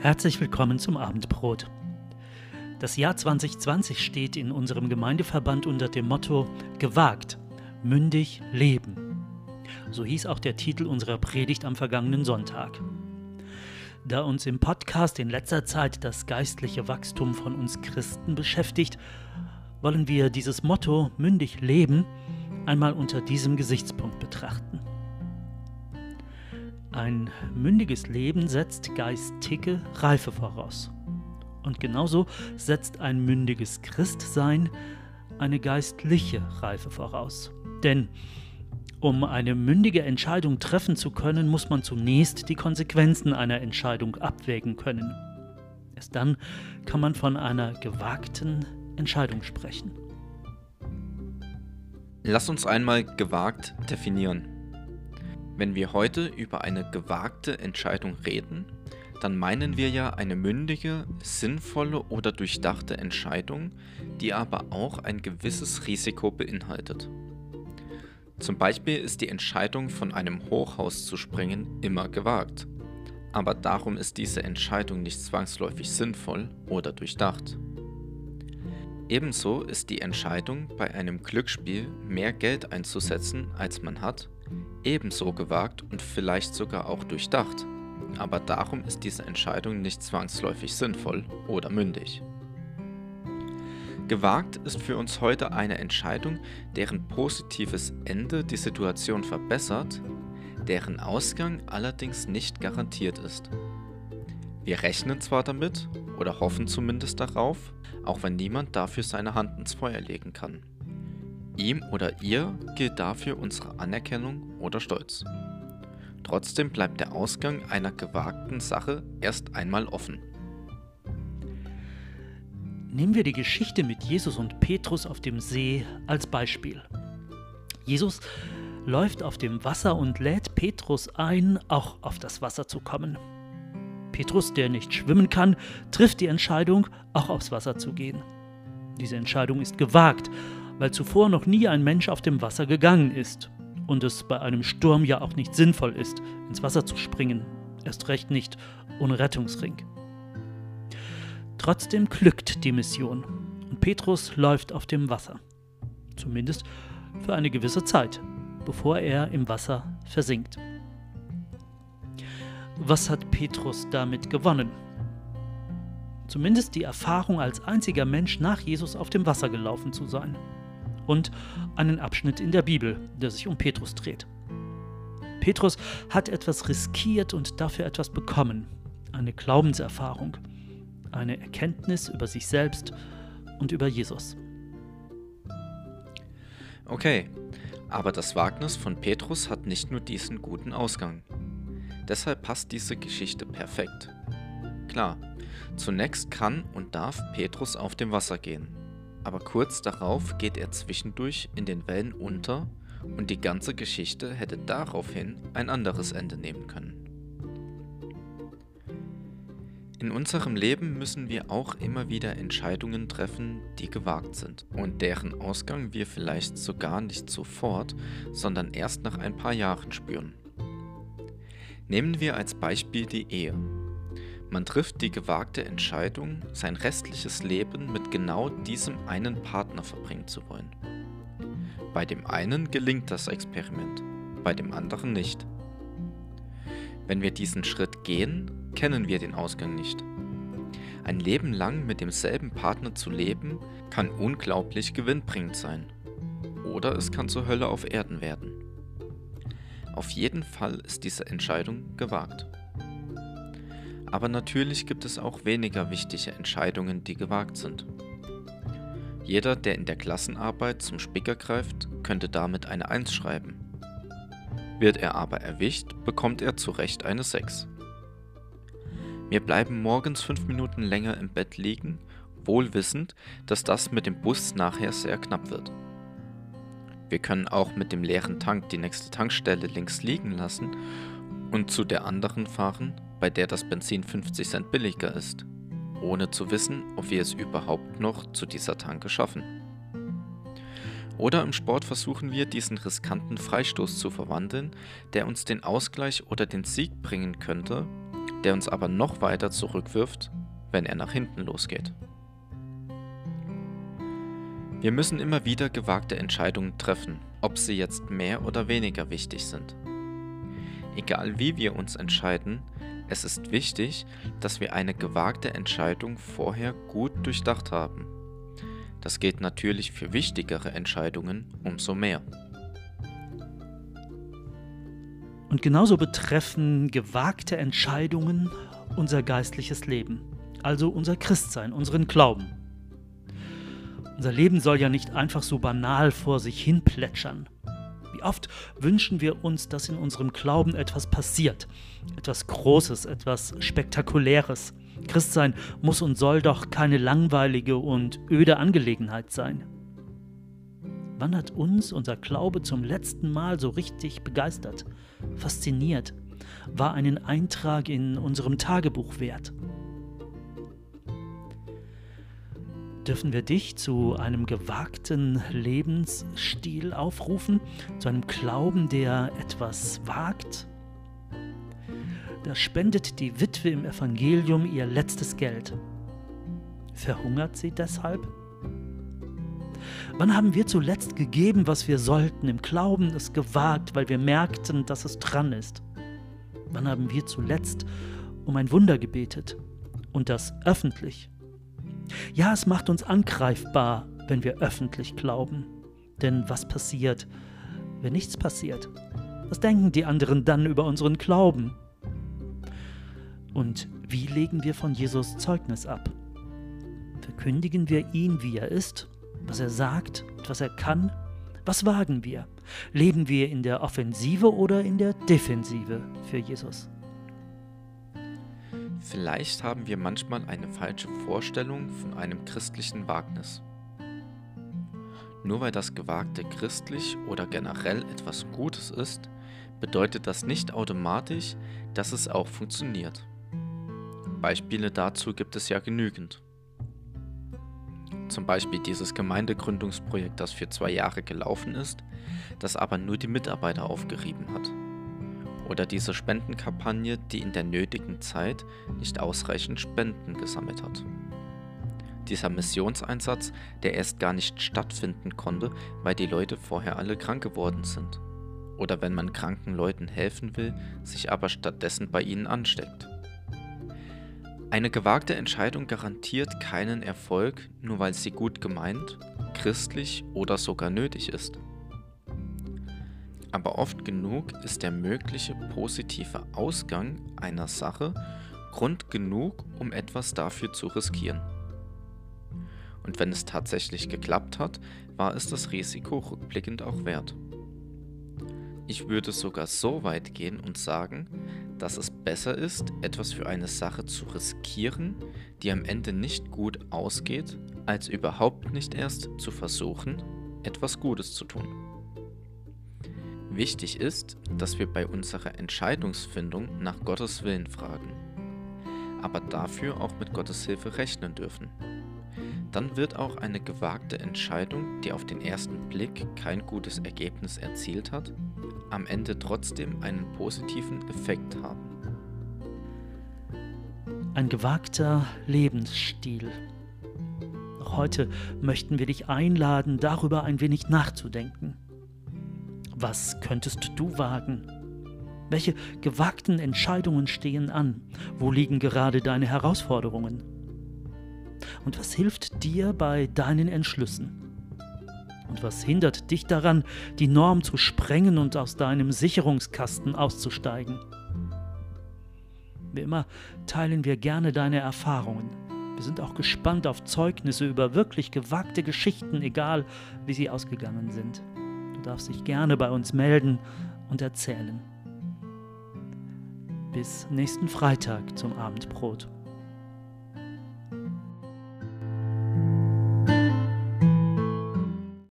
Herzlich willkommen zum Abendbrot. Das Jahr 2020 steht in unserem Gemeindeverband unter dem Motto Gewagt, mündig leben. So hieß auch der Titel unserer Predigt am vergangenen Sonntag. Da uns im Podcast in letzter Zeit das geistliche Wachstum von uns Christen beschäftigt, wollen wir dieses Motto mündig leben einmal unter diesem Gesichtspunkt betrachten. Ein mündiges Leben setzt geistige Reife voraus. Und genauso setzt ein mündiges Christsein eine geistliche Reife voraus. Denn um eine mündige Entscheidung treffen zu können, muss man zunächst die Konsequenzen einer Entscheidung abwägen können. Erst dann kann man von einer gewagten Entscheidung sprechen. Lass uns einmal gewagt definieren. Wenn wir heute über eine gewagte Entscheidung reden, dann meinen wir ja eine mündige, sinnvolle oder durchdachte Entscheidung, die aber auch ein gewisses Risiko beinhaltet. Zum Beispiel ist die Entscheidung von einem Hochhaus zu springen immer gewagt, aber darum ist diese Entscheidung nicht zwangsläufig sinnvoll oder durchdacht. Ebenso ist die Entscheidung, bei einem Glücksspiel mehr Geld einzusetzen, als man hat, ebenso gewagt und vielleicht sogar auch durchdacht, aber darum ist diese Entscheidung nicht zwangsläufig sinnvoll oder mündig. Gewagt ist für uns heute eine Entscheidung, deren positives Ende die Situation verbessert, deren Ausgang allerdings nicht garantiert ist. Wir rechnen zwar damit oder hoffen zumindest darauf, auch wenn niemand dafür seine Hand ins Feuer legen kann. Ihm oder ihr gilt dafür unsere Anerkennung oder Stolz. Trotzdem bleibt der Ausgang einer gewagten Sache erst einmal offen. Nehmen wir die Geschichte mit Jesus und Petrus auf dem See als Beispiel. Jesus läuft auf dem Wasser und lädt Petrus ein, auch auf das Wasser zu kommen. Petrus, der nicht schwimmen kann, trifft die Entscheidung, auch aufs Wasser zu gehen. Diese Entscheidung ist gewagt weil zuvor noch nie ein Mensch auf dem Wasser gegangen ist und es bei einem Sturm ja auch nicht sinnvoll ist, ins Wasser zu springen, erst recht nicht ohne Rettungsring. Trotzdem glückt die Mission und Petrus läuft auf dem Wasser, zumindest für eine gewisse Zeit, bevor er im Wasser versinkt. Was hat Petrus damit gewonnen? Zumindest die Erfahrung, als einziger Mensch nach Jesus auf dem Wasser gelaufen zu sein und einen Abschnitt in der Bibel, der sich um Petrus dreht. Petrus hat etwas riskiert und dafür etwas bekommen, eine Glaubenserfahrung, eine Erkenntnis über sich selbst und über Jesus. Okay, aber das Wagnis von Petrus hat nicht nur diesen guten Ausgang. Deshalb passt diese Geschichte perfekt. Klar, zunächst kann und darf Petrus auf dem Wasser gehen aber kurz darauf geht er zwischendurch in den Wellen unter und die ganze Geschichte hätte daraufhin ein anderes Ende nehmen können. In unserem Leben müssen wir auch immer wieder Entscheidungen treffen, die gewagt sind und deren Ausgang wir vielleicht sogar nicht sofort, sondern erst nach ein paar Jahren spüren. Nehmen wir als Beispiel die Ehe. Man trifft die gewagte Entscheidung, sein restliches Leben mit genau diesem einen Partner verbringen zu wollen. Bei dem einen gelingt das Experiment, bei dem anderen nicht. Wenn wir diesen Schritt gehen, kennen wir den Ausgang nicht. Ein Leben lang mit demselben Partner zu leben, kann unglaublich gewinnbringend sein. Oder es kann zur Hölle auf Erden werden. Auf jeden Fall ist diese Entscheidung gewagt. Aber natürlich gibt es auch weniger wichtige Entscheidungen, die gewagt sind. Jeder, der in der Klassenarbeit zum Spicker greift, könnte damit eine 1 schreiben. Wird er aber erwischt, bekommt er zu Recht eine 6. Wir bleiben morgens 5 Minuten länger im Bett liegen, wohl wissend, dass das mit dem Bus nachher sehr knapp wird. Wir können auch mit dem leeren Tank die nächste Tankstelle links liegen lassen und zu der anderen fahren, bei der das Benzin 50 Cent billiger ist, ohne zu wissen, ob wir es überhaupt noch zu dieser Tanke schaffen. Oder im Sport versuchen wir, diesen riskanten Freistoß zu verwandeln, der uns den Ausgleich oder den Sieg bringen könnte, der uns aber noch weiter zurückwirft, wenn er nach hinten losgeht. Wir müssen immer wieder gewagte Entscheidungen treffen, ob sie jetzt mehr oder weniger wichtig sind. Egal wie wir uns entscheiden, es ist wichtig, dass wir eine gewagte Entscheidung vorher gut durchdacht haben. Das geht natürlich für wichtigere Entscheidungen umso mehr. Und genauso betreffen gewagte Entscheidungen unser geistliches Leben, also unser Christsein, unseren Glauben. Unser Leben soll ja nicht einfach so banal vor sich hin plätschern. Wie oft wünschen wir uns, dass in unserem Glauben etwas passiert, etwas Großes, etwas Spektakuläres. Christsein muss und soll doch keine langweilige und öde Angelegenheit sein. Wann hat uns unser Glaube zum letzten Mal so richtig begeistert, fasziniert, war einen Eintrag in unserem Tagebuch wert? Dürfen wir dich zu einem gewagten Lebensstil aufrufen, zu einem Glauben, der etwas wagt. Da spendet die Witwe im Evangelium ihr letztes Geld. Verhungert sie deshalb? Wann haben wir zuletzt gegeben, was wir sollten, im Glauben es gewagt, weil wir merkten, dass es dran ist? Wann haben wir zuletzt um ein Wunder gebetet und das öffentlich? Ja, es macht uns angreifbar, wenn wir öffentlich glauben. Denn was passiert, wenn nichts passiert? Was denken die anderen dann über unseren Glauben? Und wie legen wir von Jesus Zeugnis ab? Verkündigen wir ihn, wie er ist, was er sagt und was er kann? Was wagen wir? Leben wir in der Offensive oder in der Defensive für Jesus? Vielleicht haben wir manchmal eine falsche Vorstellung von einem christlichen Wagnis. Nur weil das Gewagte christlich oder generell etwas Gutes ist, bedeutet das nicht automatisch, dass es auch funktioniert. Beispiele dazu gibt es ja genügend. Zum Beispiel dieses Gemeindegründungsprojekt, das für zwei Jahre gelaufen ist, das aber nur die Mitarbeiter aufgerieben hat. Oder diese Spendenkampagne, die in der nötigen Zeit nicht ausreichend Spenden gesammelt hat. Dieser Missionseinsatz, der erst gar nicht stattfinden konnte, weil die Leute vorher alle krank geworden sind. Oder wenn man kranken Leuten helfen will, sich aber stattdessen bei ihnen ansteckt. Eine gewagte Entscheidung garantiert keinen Erfolg, nur weil sie gut gemeint, christlich oder sogar nötig ist aber oft genug ist der mögliche positive Ausgang einer Sache Grund genug, um etwas dafür zu riskieren. Und wenn es tatsächlich geklappt hat, war es das Risiko rückblickend auch wert. Ich würde sogar so weit gehen und sagen, dass es besser ist, etwas für eine Sache zu riskieren, die am Ende nicht gut ausgeht, als überhaupt nicht erst zu versuchen, etwas Gutes zu tun. Wichtig ist, dass wir bei unserer Entscheidungsfindung nach Gottes Willen fragen, aber dafür auch mit Gottes Hilfe rechnen dürfen. Dann wird auch eine gewagte Entscheidung, die auf den ersten Blick kein gutes Ergebnis erzielt hat, am Ende trotzdem einen positiven Effekt haben. Ein gewagter Lebensstil. Heute möchten wir dich einladen, darüber ein wenig nachzudenken. Was könntest du wagen? Welche gewagten Entscheidungen stehen an? Wo liegen gerade deine Herausforderungen? Und was hilft dir bei deinen Entschlüssen? Und was hindert dich daran, die Norm zu sprengen und aus deinem Sicherungskasten auszusteigen? Wie immer teilen wir gerne deine Erfahrungen. Wir sind auch gespannt auf Zeugnisse über wirklich gewagte Geschichten, egal wie sie ausgegangen sind. Du darfst dich gerne bei uns melden und erzählen. Bis nächsten Freitag zum Abendbrot.